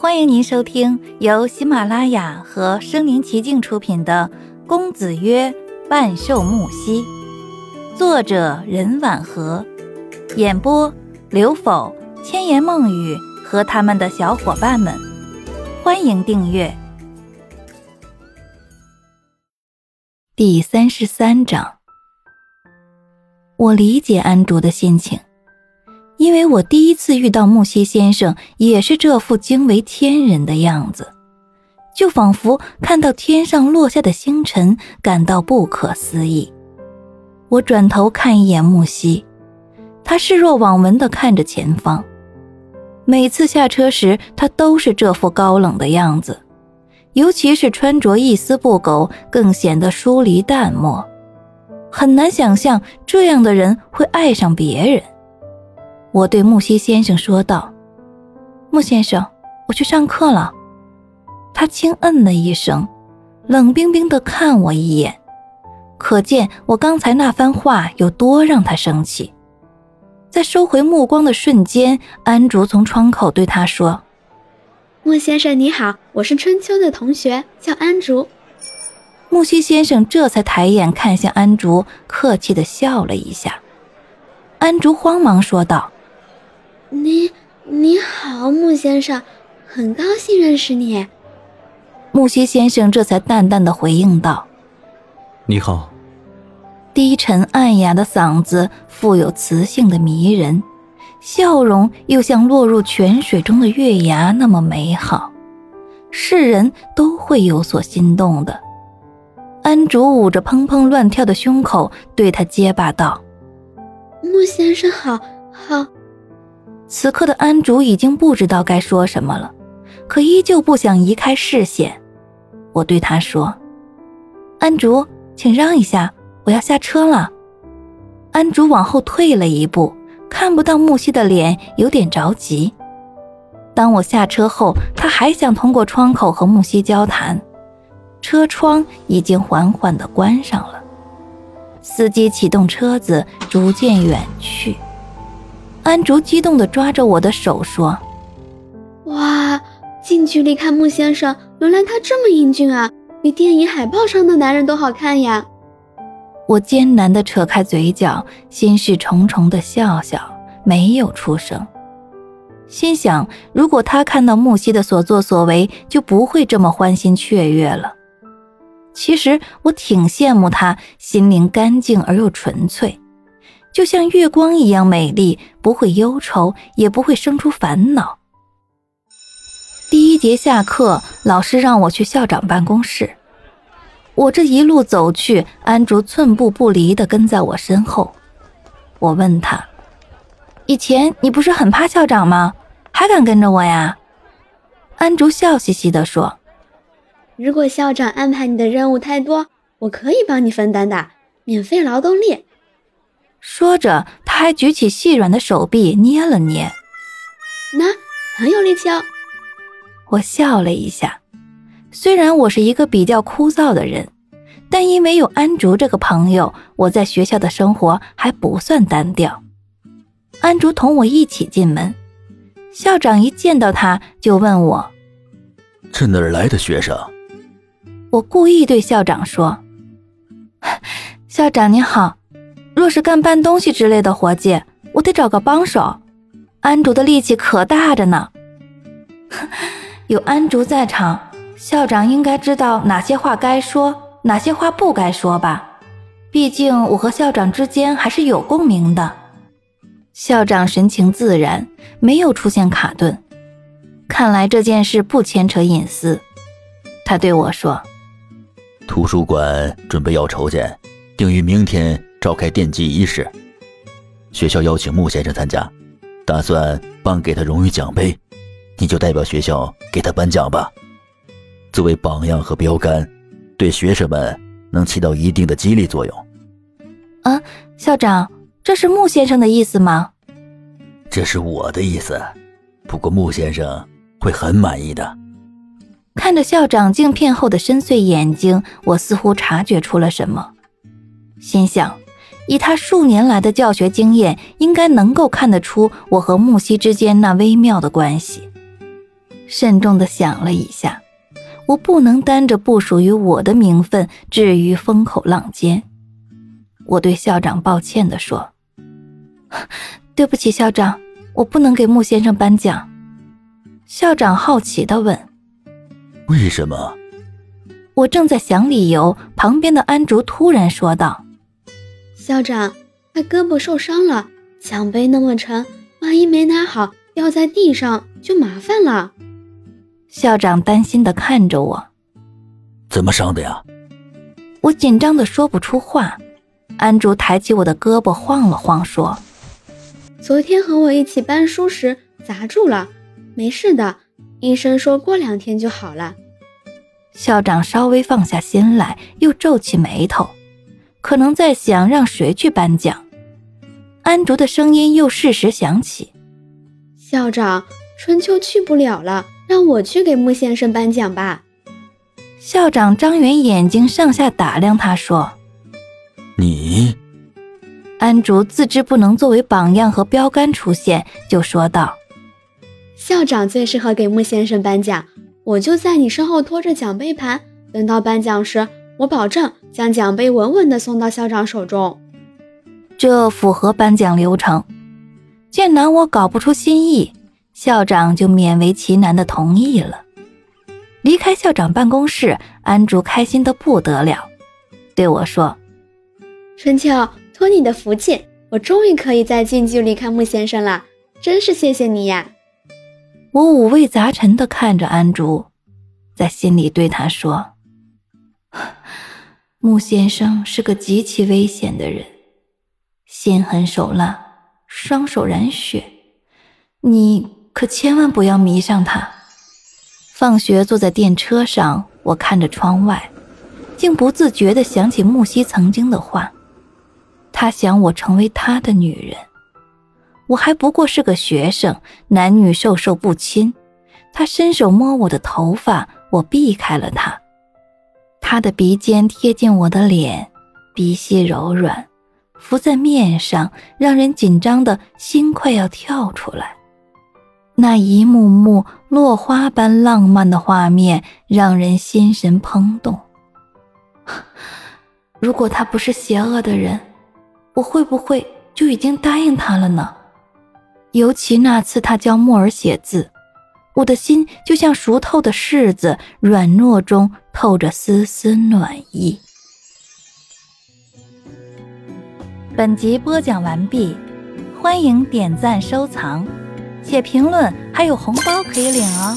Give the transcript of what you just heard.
欢迎您收听由喜马拉雅和声临其境出品的《公子曰万寿木兮》，作者任婉和，演播刘否、千言梦语和他们的小伙伴们。欢迎订阅第三十三章。我理解安竹的心情。因为我第一次遇到木西先生，也是这副惊为天人的样子，就仿佛看到天上落下的星辰，感到不可思议。我转头看一眼木西，他视若罔闻地看着前方。每次下车时，他都是这副高冷的样子，尤其是穿着一丝不苟，更显得疏离淡漠。很难想象这样的人会爱上别人。我对木西先生说道：“木先生，我去上课了。”他轻嗯了一声，冷冰冰地看我一眼，可见我刚才那番话有多让他生气。在收回目光的瞬间，安竹从窗口对他说：“木先生你好，我是春秋的同学，叫安竹。”木西先生这才抬眼看向安竹，客气地笑了一下。安竹慌忙说道。你你好，穆先生，很高兴认识你。木西先生这才淡淡的回应道：“你好。”低沉暗哑的嗓子富有磁性的迷人，笑容又像落入泉水中的月牙那么美好，世人都会有所心动的。安竹捂着砰砰乱跳的胸口，对他结巴道：“穆先生好，好。”此刻的安竹已经不知道该说什么了，可依旧不想移开视线。我对他说：“安竹，请让一下，我要下车了。”安竹往后退了一步，看不到木西的脸，有点着急。当我下车后，他还想通过窗口和木西交谈，车窗已经缓缓地关上了。司机启动车子，逐渐远去。安竹激动地抓着我的手说：“哇，近距离看穆先生，原来他这么英俊啊，比电影海报上的男人都好看呀！”我艰难地扯开嘴角，心事重重地笑笑，没有出声。心想，如果他看到木西的所作所为，就不会这么欢欣雀跃了。其实我挺羡慕他，心灵干净而又纯粹。就像月光一样美丽，不会忧愁，也不会生出烦恼。第一节下课，老师让我去校长办公室。我这一路走去，安竹寸步不离地跟在我身后。我问他：“以前你不是很怕校长吗？还敢跟着我呀？”安竹笑嘻嘻地说：“如果校长安排你的任务太多，我可以帮你分担的，免费劳动力。”说着，他还举起细软的手臂捏了捏，那很有力气哦。我笑了一下，虽然我是一个比较枯燥的人，但因为有安竹这个朋友，我在学校的生活还不算单调。安竹同我一起进门，校长一见到他就问我：“这哪儿来的学生？”我故意对校长说：“ 校长您好。”若是干搬东西之类的活计，我得找个帮手。安竹的力气可大着呢。有安竹在场，校长应该知道哪些话该说，哪些话不该说吧？毕竟我和校长之间还是有共鸣的。校长神情自然，没有出现卡顿。看来这件事不牵扯隐私。他对我说：“图书馆准备要筹建，定于明天。”召开奠基仪式，学校邀请穆先生参加，打算颁给他荣誉奖杯，你就代表学校给他颁奖吧。作为榜样和标杆，对学生们能起到一定的激励作用。啊，校长，这是穆先生的意思吗？这是我的意思，不过穆先生会很满意的。看着校长镜片后的深邃眼睛，我似乎察觉出了什么，心想。以他数年来的教学经验，应该能够看得出我和木西之间那微妙的关系。慎重地想了一下，我不能担着不属于我的名分置于风口浪尖。我对校长抱歉地说：“ 对不起，校长，我不能给穆先生颁奖。”校长好奇地问：“为什么？”我正在想理由，旁边的安竹突然说道：“校长，他胳膊受伤了，奖杯那么沉，万一没拿好掉在地上就麻烦了。”校长担心地看着我：“怎么伤的呀？”我紧张的说不出话。安竹抬起我的胳膊晃了晃，说：“昨天和我一起搬书时砸住了，没事的，医生说过两天就好了。”校长稍微放下心来，又皱起眉头，可能在想让谁去颁奖。安竹的声音又适时响起：“校长，春秋去不了了，让我去给穆先生颁奖吧。”校长张圆眼睛上下打量他，说：“你？”安竹自知不能作为榜样和标杆出现，就说道：“校长最适合给穆先生颁奖。”我就在你身后拖着奖杯盘，等到颁奖时，我保证将奖杯稳稳地送到校长手中。这符合颁奖流程。见拿我搞不出新意，校长就勉为其难地同意了。离开校长办公室，安竹开心得不得了，对我说：“春秋，托你的福气，我终于可以在近距离看穆先生了，真是谢谢你呀。”我五味杂陈地看着安竹，在心里对他说：“穆先生是个极其危险的人，心狠手辣，双手染血，你可千万不要迷上他。”放学坐在电车上，我看着窗外，竟不自觉地想起木西曾经的话：“他想我成为他的女人。”我还不过是个学生，男女授受不亲。他伸手摸我的头发，我避开了他。他的鼻尖贴近我的脸，鼻息柔软，浮在面上，让人紧张的心快要跳出来。那一幕幕落花般浪漫的画面，让人心神怦动。如果他不是邪恶的人，我会不会就已经答应他了呢？尤其那次他教木儿写字，我的心就像熟透的柿子，软糯中透着丝丝暖意。本集播讲完毕，欢迎点赞收藏，写评论，还有红包可以领哦。